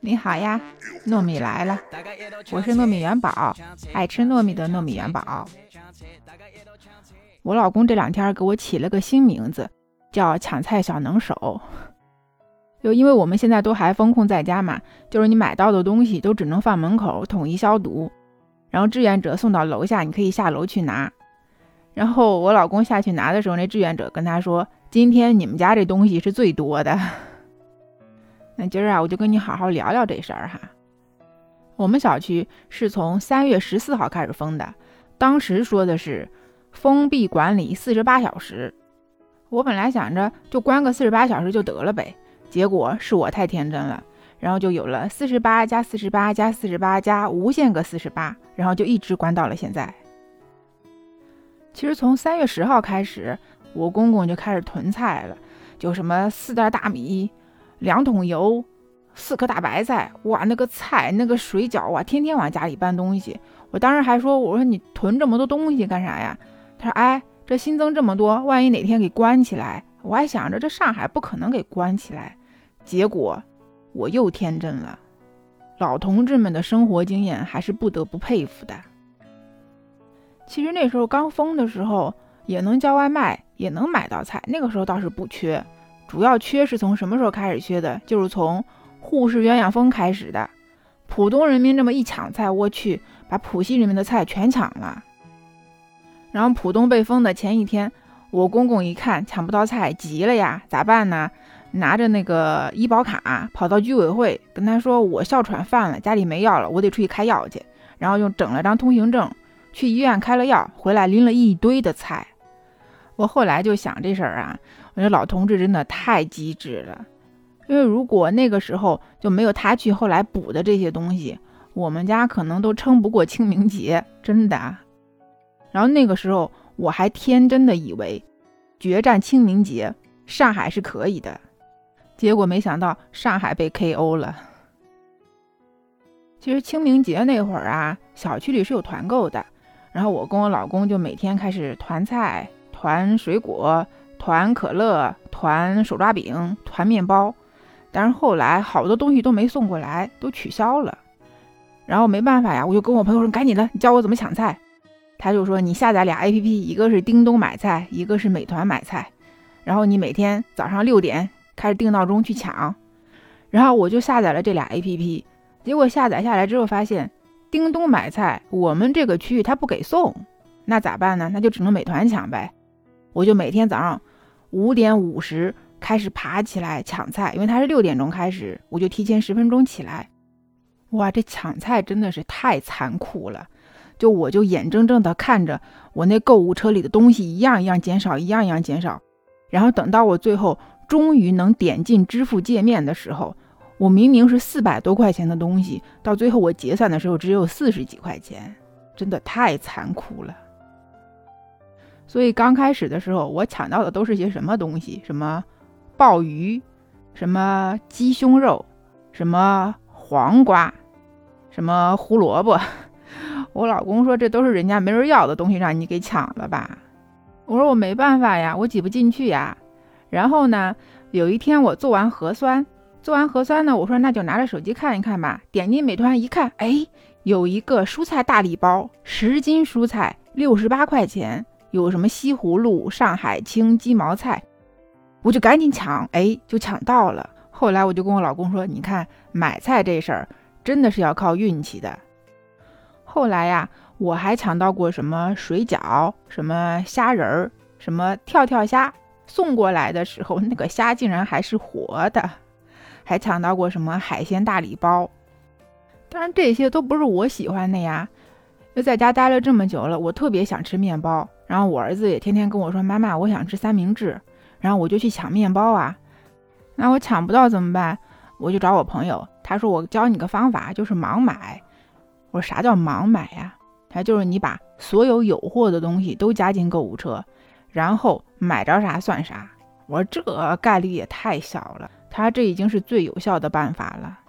你好呀，糯米来了，我是糯米元宝，爱吃糯米的糯米元宝。我老公这两天给我起了个新名字，叫抢菜小能手。就因为我们现在都还封控在家嘛，就是你买到的东西都只能放门口统一消毒，然后志愿者送到楼下，你可以下楼去拿。然后我老公下去拿的时候，那志愿者跟他说：“今天你们家这东西是最多的。”那今儿啊，我就跟你好好聊聊这事儿哈。我们小区是从三月十四号开始封的，当时说的是封闭管理四十八小时。我本来想着就关个四十八小时就得了呗，结果是我太天真了，然后就有了四十八加四十八加四十八加无限个四十八，然后就一直关到了现在。其实从三月十号开始，我公公就开始囤菜了，就什么四袋大米。两桶油，四颗大白菜，哇，那个菜，那个水饺哇，天天往家里搬东西。我当时还说，我说你囤这么多东西干啥呀？他说，哎，这新增这么多，万一哪天给关起来，我还想着这上海不可能给关起来。结果我又天真了，老同志们的生活经验还是不得不佩服的。其实那时候刚封的时候，也能叫外卖，也能买到菜，那个时候倒是不缺。主要缺是从什么时候开始缺的？就是从沪市鸳鸯峰开始的。浦东人民这么一抢菜，我去，把浦西人民的菜全抢了。然后浦东被封的前一天，我公公一看抢不到菜，急了呀，咋办呢？拿着那个医保卡跑到居委会，跟他说我哮喘犯了，家里没药了，我得出去开药去。然后又整了张通行证，去医院开了药，回来拎了一堆的菜。我后来就想这事儿啊。我觉得老同志真的太机智了，因为如果那个时候就没有他去后来补的这些东西，我们家可能都撑不过清明节，真的。然后那个时候我还天真的以为决战清明节上海是可以的，结果没想到上海被 KO 了。其实清明节那会儿啊，小区里是有团购的，然后我跟我老公就每天开始团菜、团水果。团可乐，团手抓饼，团面包，但是后来好多东西都没送过来，都取消了。然后没办法呀，我就跟我朋友说：“赶紧的，你教我怎么抢菜。”他就说：“你下载俩 APP，一个是叮咚买菜，一个是美团买菜。然后你每天早上六点开始定闹钟去抢。”然后我就下载了这俩 APP，结果下载下来之后发现，叮咚买菜我们这个区域它不给送，那咋办呢？那就只能美团抢呗。我就每天早上。五点五十开始爬起来抢菜，因为它是六点钟开始，我就提前十分钟起来。哇，这抢菜真的是太残酷了！就我就眼睁睁的看着我那购物车里的东西一样一样减少，一样一样减少。然后等到我最后终于能点进支付界面的时候，我明明是四百多块钱的东西，到最后我结算的时候只有四十几块钱，真的太残酷了。所以刚开始的时候，我抢到的都是些什么东西？什么鲍鱼，什么鸡胸肉，什么黄瓜，什么胡萝卜。我老公说这都是人家没人要的东西，让你给抢了吧？我说我没办法呀，我挤不进去呀。然后呢，有一天我做完核酸，做完核酸呢，我说那就拿着手机看一看吧。点进美团一看，哎，有一个蔬菜大礼包，十斤蔬菜六十八块钱。有什么西葫芦、上海青、鸡毛菜，我就赶紧抢，哎，就抢到了。后来我就跟我老公说：“你看买菜这事儿真的是要靠运气的。”后来呀，我还抢到过什么水饺、什么虾仁儿、什么跳跳虾，送过来的时候那个虾竟然还是活的。还抢到过什么海鲜大礼包，当然这些都不是我喜欢的呀。又在家待了这么久了，我特别想吃面包。然后我儿子也天天跟我说：“妈妈，我想吃三明治。”然后我就去抢面包啊。那我抢不到怎么办？我就找我朋友，他说：“我教你个方法，就是盲买。”我说：“啥叫盲买呀？”他就是你把所有有货的东西都加进购物车，然后买着啥算啥。我说：“这概率也太小了。”他这已经是最有效的办法了。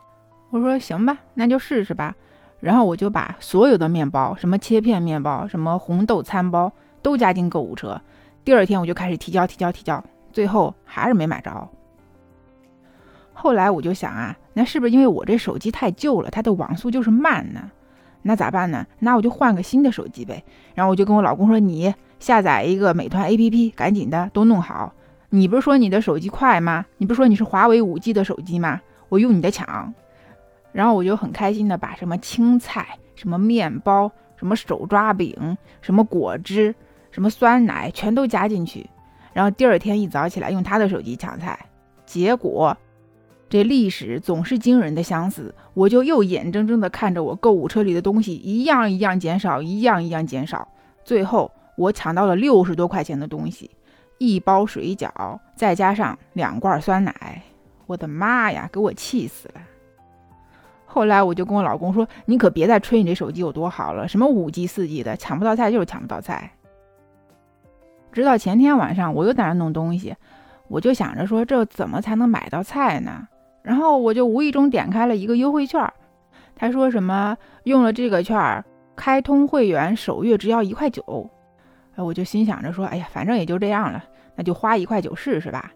我说：“行吧，那就试试吧。”然后我就把所有的面包，什么切片面包，什么红豆餐包。都加进购物车，第二天我就开始提交提交提交，最后还是没买着。后来我就想啊，那是不是因为我这手机太旧了，它的网速就是慢呢？那咋办呢？那我就换个新的手机呗。然后我就跟我老公说：“你下载一个美团 APP，赶紧的都弄好。你不是说你的手机快吗？你不是说你是华为五 G 的手机吗？我用你的抢。”然后我就很开心的把什么青菜、什么面包、什么手抓饼、什么果汁、什么酸奶全都加进去。然后第二天一早起来用他的手机抢菜，结果。这历史总是惊人的相似，我就又眼睁睁地看着我购物车里的东西一样一样减少，一样一样减少，最后我抢到了六十多块钱的东西，一包水饺，再加上两罐酸奶，我的妈呀，给我气死了！后来我就跟我老公说：“你可别再吹你这手机有多好了，什么五 G、四 G 的，抢不到菜就是抢不到菜。”直到前天晚上，我又在那弄东西，我就想着说，这怎么才能买到菜呢？然后我就无意中点开了一个优惠券，他说什么用了这个券开通会员首月只要一块九，我就心想着说，哎呀，反正也就这样了，那就花一块九试试吧。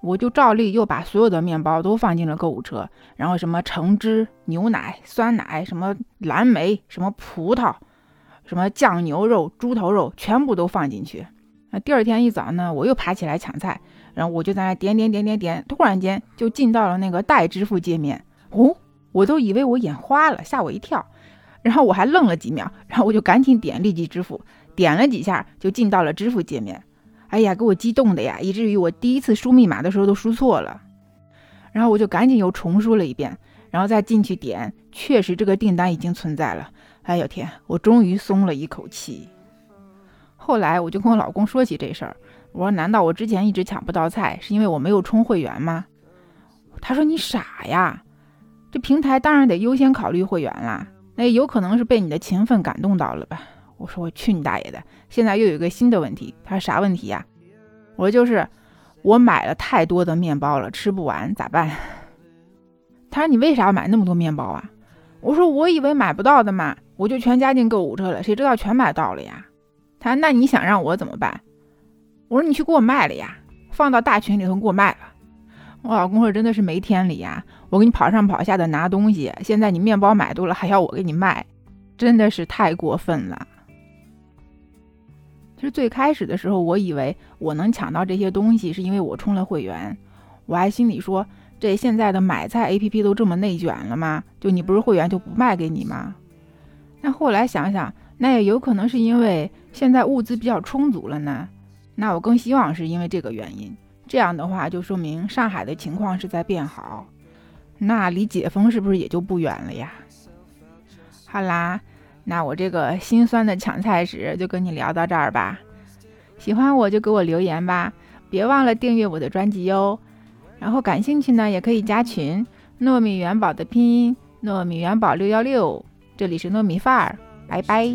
我就照例又把所有的面包都放进了购物车，然后什么橙汁、牛奶、酸奶、什么蓝莓、什么葡萄、什么酱牛肉、猪头肉全部都放进去。那第二天一早呢，我又爬起来抢菜。然后我就在那点点点点点，突然间就进到了那个代支付界面。哦，我都以为我眼花了，吓我一跳。然后我还愣了几秒，然后我就赶紧点立即支付，点了几下就进到了支付界面。哎呀，给我激动的呀，以至于我第一次输密码的时候都输错了。然后我就赶紧又重输了一遍，然后再进去点，确实这个订单已经存在了。哎呦天，我终于松了一口气。后来我就跟我老公说起这事儿。我说：“难道我之前一直抢不到菜，是因为我没有充会员吗？”他说：“你傻呀，这平台当然得优先考虑会员啦。那也有可能是被你的勤奋感动到了吧？”我说：“我去你大爷的！现在又有一个新的问题。”他说：“啥问题呀？”我说：“就是我买了太多的面包了，吃不完咋办？”他说：“你为啥要买那么多面包啊？”我说：“我以为买不到的嘛，我就全加进购物车了，谁知道全买到了呀？”他说：“那你想让我怎么办？”我说你去给我卖了呀，放到大群里头给我卖了。我老公说真的是没天理呀，我给你跑上跑下的拿东西，现在你面包买多了还要我给你卖，真的是太过分了。其实最开始的时候，我以为我能抢到这些东西是因为我充了会员，我还心里说这现在的买菜 APP 都这么内卷了吗？就你不是会员就不卖给你吗？但后来想想，那也有可能是因为现在物资比较充足了呢。那我更希望是因为这个原因，这样的话就说明上海的情况是在变好，那离解封是不是也就不远了呀？好啦，那我这个心酸的抢菜史就跟你聊到这儿吧。喜欢我就给我留言吧，别忘了订阅我的专辑哟。然后感兴趣呢也可以加群，糯米元宝的拼音糯米元宝六幺六，这里是糯米范儿，拜拜。